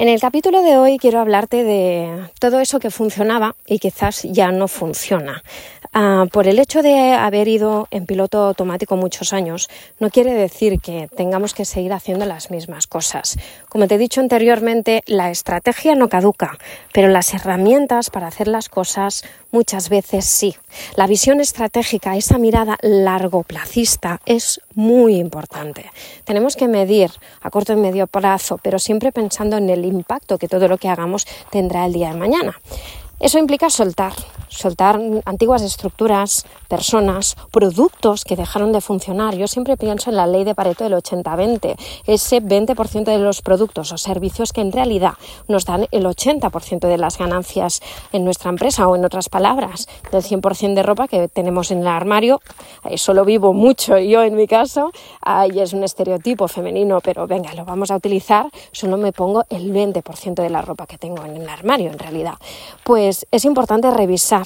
En el capítulo de hoy quiero hablarte de todo eso que funcionaba y quizás ya no funciona. Ah, por el hecho de haber ido en piloto automático muchos años, no quiere decir que tengamos que seguir haciendo las mismas cosas. Como te he dicho anteriormente, la estrategia no caduca, pero las herramientas para hacer las cosas muchas veces sí. La visión estratégica, esa mirada largoplacista, es muy importante. Tenemos que medir a corto y medio plazo, pero siempre pensando en el impacto que todo lo que hagamos tendrá el día de mañana. Eso implica soltar, soltar antiguas estructuras, personas, productos que dejaron de funcionar. Yo siempre pienso en la ley de Pareto del 80-20, ese 20% de los productos o servicios que en realidad nos dan el 80% de las ganancias en nuestra empresa o en otras palabras, del 100% de ropa que tenemos en el armario. Eso lo vivo mucho yo en mi caso, ahí es un estereotipo femenino, pero venga, lo vamos a utilizar, solo me pongo el 20% de la ropa que tengo en el armario en realidad. Pues es importante revisar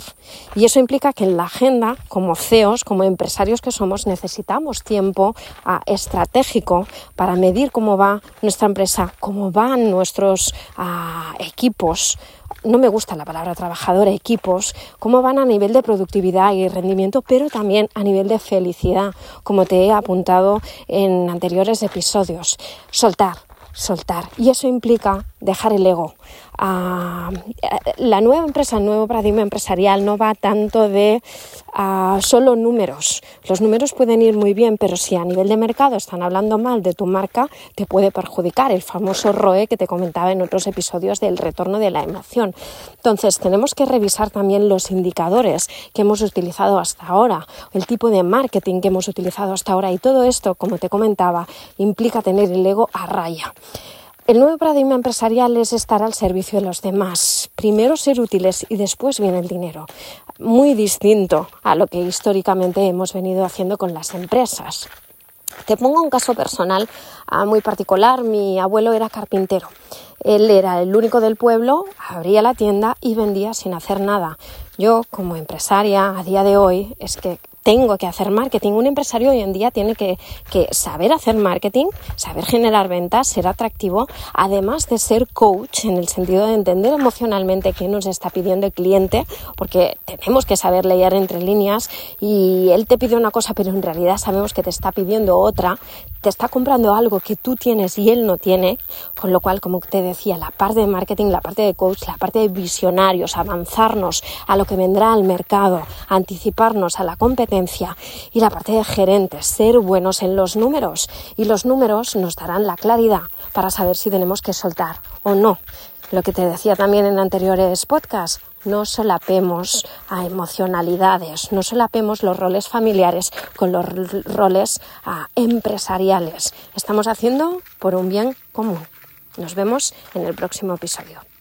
y eso implica que en la agenda, como CEOs, como empresarios que somos, necesitamos tiempo ah, estratégico para medir cómo va nuestra empresa, cómo van nuestros ah, equipos, no me gusta la palabra trabajador, equipos, cómo van a nivel de productividad y rendimiento, pero también a nivel de felicidad, como te he apuntado en anteriores episodios. Soltar, soltar. Y eso implica dejar el ego. Ah, la nueva empresa, el nuevo paradigma empresarial no va tanto de ah, solo números. Los números pueden ir muy bien, pero si a nivel de mercado están hablando mal de tu marca, te puede perjudicar. El famoso ROE que te comentaba en otros episodios del retorno de la emoción. Entonces, tenemos que revisar también los indicadores que hemos utilizado hasta ahora, el tipo de marketing que hemos utilizado hasta ahora y todo esto, como te comentaba, implica tener el ego a raya. El nuevo paradigma empresarial es estar al servicio de los demás. Primero ser útiles y después viene el dinero. Muy distinto a lo que históricamente hemos venido haciendo con las empresas. Te pongo un caso personal ah, muy particular. Mi abuelo era carpintero. Él era el único del pueblo, abría la tienda y vendía sin hacer nada. Yo, como empresaria, a día de hoy, es que tengo que hacer marketing. Un empresario hoy en día tiene que, saber hacer marketing, saber generar ventas, ser atractivo, además de ser coach en el sentido de entender emocionalmente qué nos está pidiendo el cliente, porque tenemos que saber leer entre líneas y él te pide una cosa, pero en realidad sabemos que te está pidiendo otra, te está comprando algo que tú tienes y él no tiene, con lo cual, como te decía, la parte de marketing, la parte de coach, la parte de visionarios, avanzarnos a lo que vendrá al mercado, anticiparnos a la competencia, y la parte de gerentes, ser buenos en los números y los números nos darán la claridad para saber si tenemos que soltar o no. Lo que te decía también en anteriores podcasts, no solapemos a emocionalidades, no solapemos los roles familiares con los roles empresariales. Estamos haciendo por un bien común. Nos vemos en el próximo episodio.